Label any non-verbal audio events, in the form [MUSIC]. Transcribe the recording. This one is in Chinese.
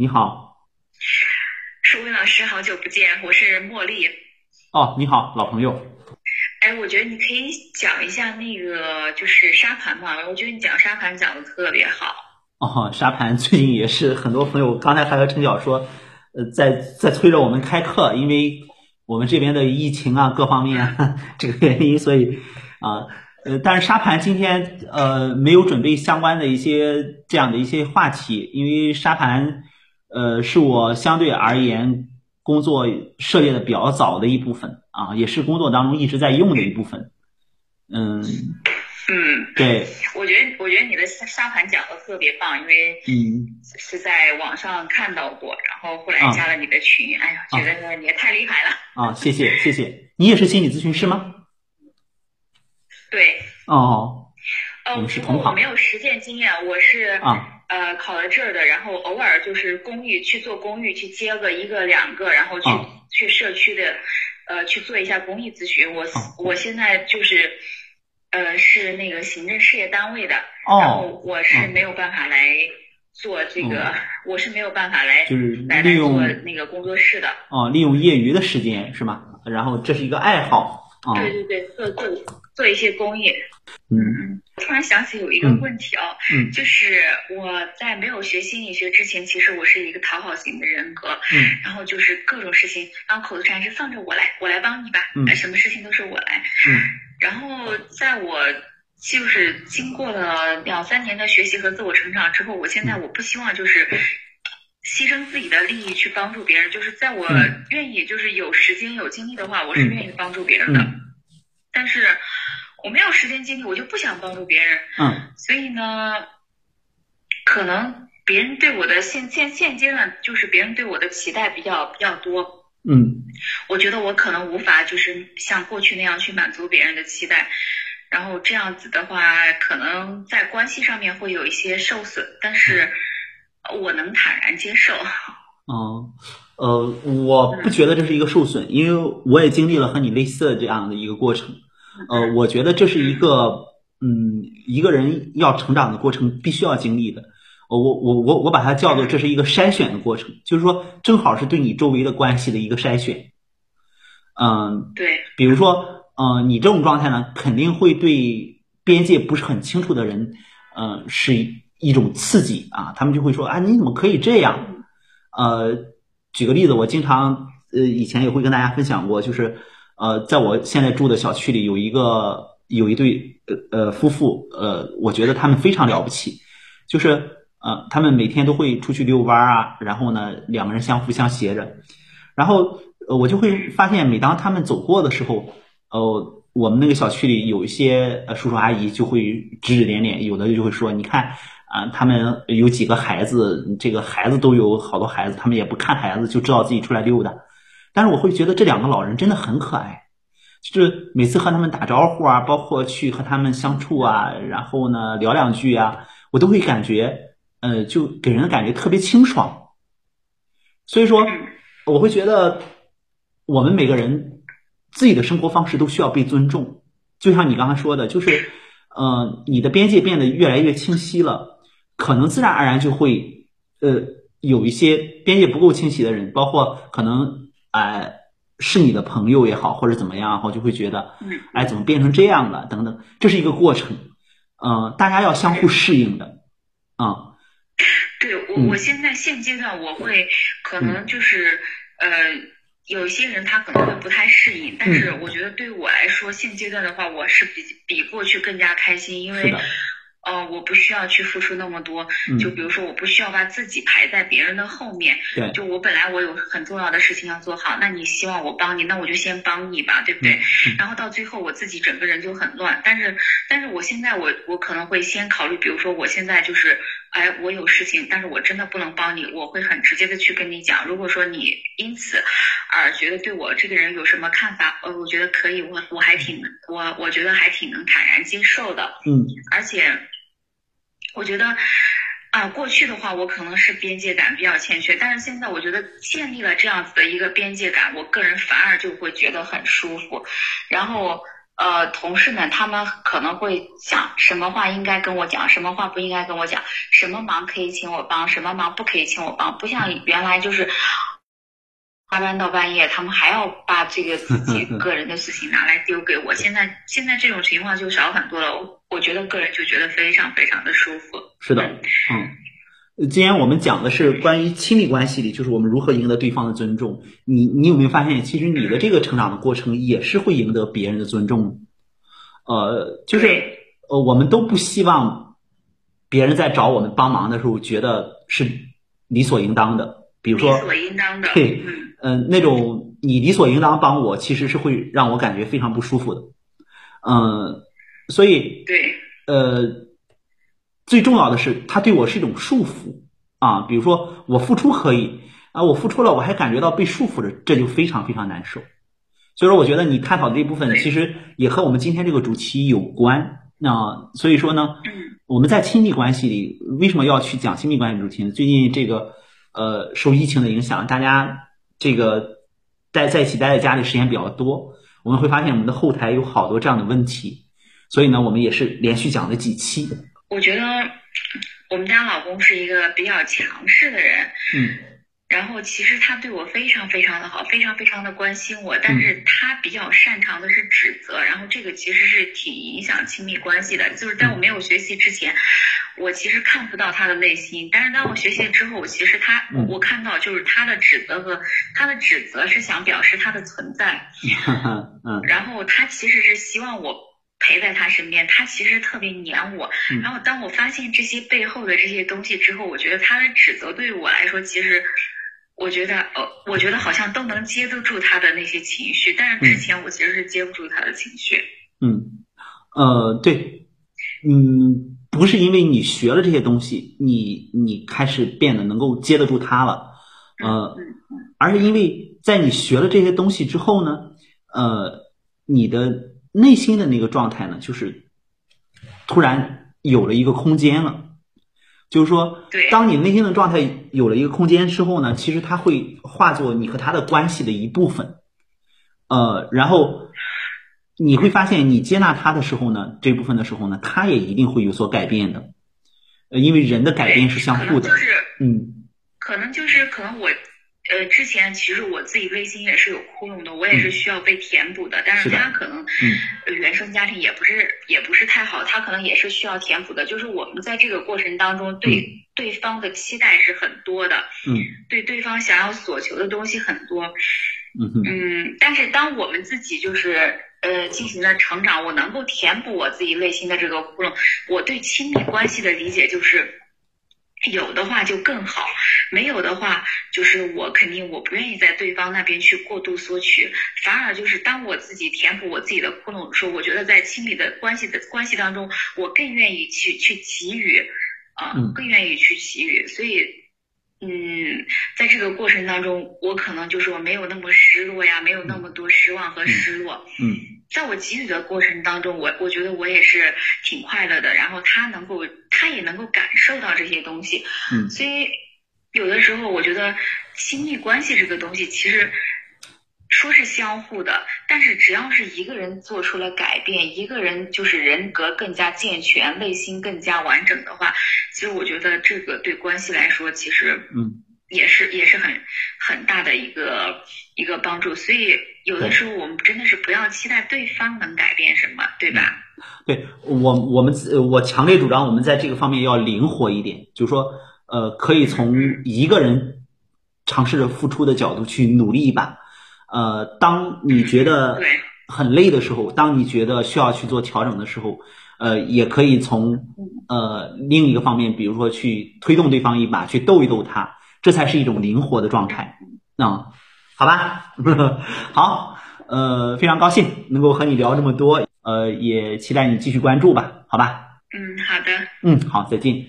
你好，舒威老师，好久不见，我是茉莉。哦，你好，老朋友。哎，我觉得你可以讲一下那个就是沙盘嘛，我觉得你讲沙盘讲的特别好。哦，沙盘最近也是很多朋友，刚才还和陈晓说，呃，在在催着我们开课，因为我们这边的疫情啊，各方面啊 [LAUGHS] 这个原因，所以啊。呃，但是沙盘今天呃没有准备相关的一些这样的一些话题，因为沙盘呃是我相对而言工作涉猎的比较早的一部分啊，也是工作当中一直在用的一部分。嗯嗯，对，我觉得我觉得你的沙盘讲的特别棒，因为嗯是在网上看到过，然后后来加了你的群，哎呀，觉得你也太厉害了啊！谢谢谢谢，你也是心理咨询师吗？对哦，呃，我们是同行，我没有实践经验，我是啊呃考了证的，然后偶尔就是公寓去做公寓，去接个一个两个，然后去去社区的呃去做一下公益咨询。我我现在就是呃是那个行政事业单位的，然后我是没有办法来做这个，我是没有办法来就是利用那个工作室的哦，利用业余的时间是吗？然后这是一个爱好。对对对，做做做一些公益。嗯，突然想起有一个问题哦，嗯，就是我在没有学心理学之前，其实我是一个讨好型的人格。嗯，然后就是各种事情，然后口头禅是放着我来，我来帮你吧。嗯，什么事情都是我来。嗯，然后在我就是经过了两三年的学习和自我成长之后，我现在我不希望就是。牺牲自己的利益去帮助别人，就是在我愿意，就是有时间有精力的话，我是愿意帮助别人的。但是我没有时间精力，我就不想帮助别人。嗯。所以呢，可能别人对我的现现现阶段，就是别人对我的期待比较比较多。嗯。我觉得我可能无法就是像过去那样去满足别人的期待，然后这样子的话，可能在关系上面会有一些受损，但是。我能坦然接受。嗯，呃，我不觉得这是一个受损，因为我也经历了和你类似的这样的一个过程。呃，我觉得这是一个，嗯，一个人要成长的过程必须要经历的。我我我我把它叫做这是一个筛选的过程，就是说正好是对你周围的关系的一个筛选。嗯，对。比如说，嗯，你这种状态呢，肯定会对边界不是很清楚的人，嗯，是。一种刺激啊，他们就会说啊，你怎么可以这样？呃，举个例子，我经常呃以前也会跟大家分享过，就是呃，在我现在住的小区里有一个有一对呃呃夫妇，呃，我觉得他们非常了不起，就是呃他们每天都会出去遛弯啊，然后呢两个人相扶相携着，然后呃我就会发现，每当他们走过的时候，呃，我们那个小区里有一些呃叔叔阿姨就会指指点点，有的就会说，你看。啊，他们有几个孩子，这个孩子都有好多孩子，他们也不看孩子，就知道自己出来溜达。但是我会觉得这两个老人真的很可爱，就是每次和他们打招呼啊，包括去和他们相处啊，然后呢聊两句啊，我都会感觉，呃，就给人的感觉特别清爽。所以说，我会觉得我们每个人自己的生活方式都需要被尊重，就像你刚才说的，就是，呃，你的边界变得越来越清晰了。可能自然而然就会，呃，有一些边界不够清晰的人，包括可能，哎，是你的朋友也好，或者怎么样，然后就会觉得，哎，怎么变成这样了？等等，这是一个过程，嗯，大家要相互适应的，啊。对我，我现在现阶段我会可能就是，呃，有一些人他可能会不太适应，但是我觉得对我来说，现阶段的话，我是比比过去更加开心，因为。呃，我不需要去付出那么多，就比如说，我不需要把自己排在别人的后面。对，就我本来我有很重要的事情要做好，那你希望我帮你，那我就先帮你吧，对不对？然后到最后我自己整个人就很乱。但是，但是我现在我我可能会先考虑，比如说我现在就是，哎，我有事情，但是我真的不能帮你，我会很直接的去跟你讲。如果说你因此而觉得对我这个人有什么看法，呃，我觉得可以，我我还挺我我觉得还挺能坦然接受的。嗯，而且。我觉得，啊，过去的话我可能是边界感比较欠缺，但是现在我觉得建立了这样子的一个边界感，我个人反而就会觉得很舒服。然后，呃，同事们他们可能会想什么话应该跟我讲，什么话不应该跟我讲，什么忙可以请我帮，什么忙不可以请我帮，不像原来就是加班到半夜，他们还要把这个自己 [LAUGHS] 个人的事情拿来丢给我。现在现在这种情况就少很多了，我觉得个人就觉得非常非常的舒服。是的，嗯。今天我们讲的是关于亲密关系里，就是我们如何赢得对方的尊重。你你有没有发现，其实你的这个成长的过程也是会赢得别人的尊重。呃，就是呃，我们都不希望别人在找我们帮忙的时候觉得是理所应当的。比如说，理所应当的，对，嗯，那种你理所应当帮我，其实是会让我感觉非常不舒服的。嗯，所以对，呃。最重要的是，他对我是一种束缚啊。比如说，我付出可以啊，我付出了，我还感觉到被束缚着，这就非常非常难受。所以说，我觉得你探讨的这部分其实也和我们今天这个主题有关。那所以说呢，我们在亲密关系里为什么要去讲亲密关系主题呢？最近这个呃，受疫情的影响，大家这个待在一起待在家里时间比较多，我们会发现我们的后台有好多这样的问题。所以呢，我们也是连续讲了几期。我觉得我们家老公是一个比较强势的人，嗯，然后其实他对我非常非常的好，非常非常的关心我，但是他比较擅长的是指责，然后这个其实是挺影响亲密关系的。就是在我没有学习之前，我其实看不到他的内心，但是当我学习之后，其实他我看到就是他的指责和他的指责是想表示他的存在，[LAUGHS] 嗯，然后他其实是希望我。陪在他身边，他其实特别黏我。然后当我发现这些背后的这些东西之后，我觉得他的指责对于我来说，其实我觉得，呃，我觉得好像都能接得住他的那些情绪。但是之前我其实是接不住他的情绪。嗯，呃，对，嗯，不是因为你学了这些东西，你你开始变得能够接得住他了，呃，而是因为在你学了这些东西之后呢，呃，你的。内心的那个状态呢，就是突然有了一个空间了。就是说，当你内心的状态有了一个空间之后呢，其实它会化作你和他的关系的一部分。呃，然后你会发现，你接纳他的时候呢，这部分的时候呢，他也一定会有所改变的。呃，因为人的改变是相互的。嗯，可能就是可能我。呃，之前其实我自己内心也是有窟窿的，我也是需要被填补的。但是他可能原生家庭也不是也不是太好，他可能也是需要填补的。就是我们在这个过程当中，对对方的期待是很多的，嗯，对对方想要所求的东西很多，嗯嗯。但是当我们自己就是呃进行了成长，我能够填补我自己内心的这个窟窿，我对亲密关系的理解就是。有的话就更好，没有的话就是我肯定我不愿意在对方那边去过度索取，反而就是当我自己填补我自己的窟窿的时候，我觉得在亲密的关系的关系当中，我更愿意去去给予，啊，更愿意去给予，所以。嗯，在这个过程当中，我可能就是我没有那么失落呀，没有那么多失望和失落。嗯，在我给予的过程当中，我我觉得我也是挺快乐的。然后他能够，他也能够感受到这些东西。嗯，所以有的时候我觉得亲密关系这个东西，其实。说是相互的，但是只要是一个人做出了改变，一个人就是人格更加健全，内心更加完整的话，其实我觉得这个对关系来说，其实嗯，也是也是很很大的一个一个帮助。所以有的时候我们真的是不要期待对方能改变什么，对吧？对我我们我强烈主张我们在这个方面要灵活一点，就是说呃，可以从一个人尝试着付出的角度去努力一把。呃，当你觉得很累的时候，当你觉得需要去做调整的时候，呃，也可以从呃另一个方面，比如说去推动对方一把，去逗一逗他，这才是一种灵活的状态。那好吧，[LAUGHS] 好，呃，非常高兴能够和你聊这么多，呃，也期待你继续关注吧，好吧？嗯，好的。嗯，好，再见。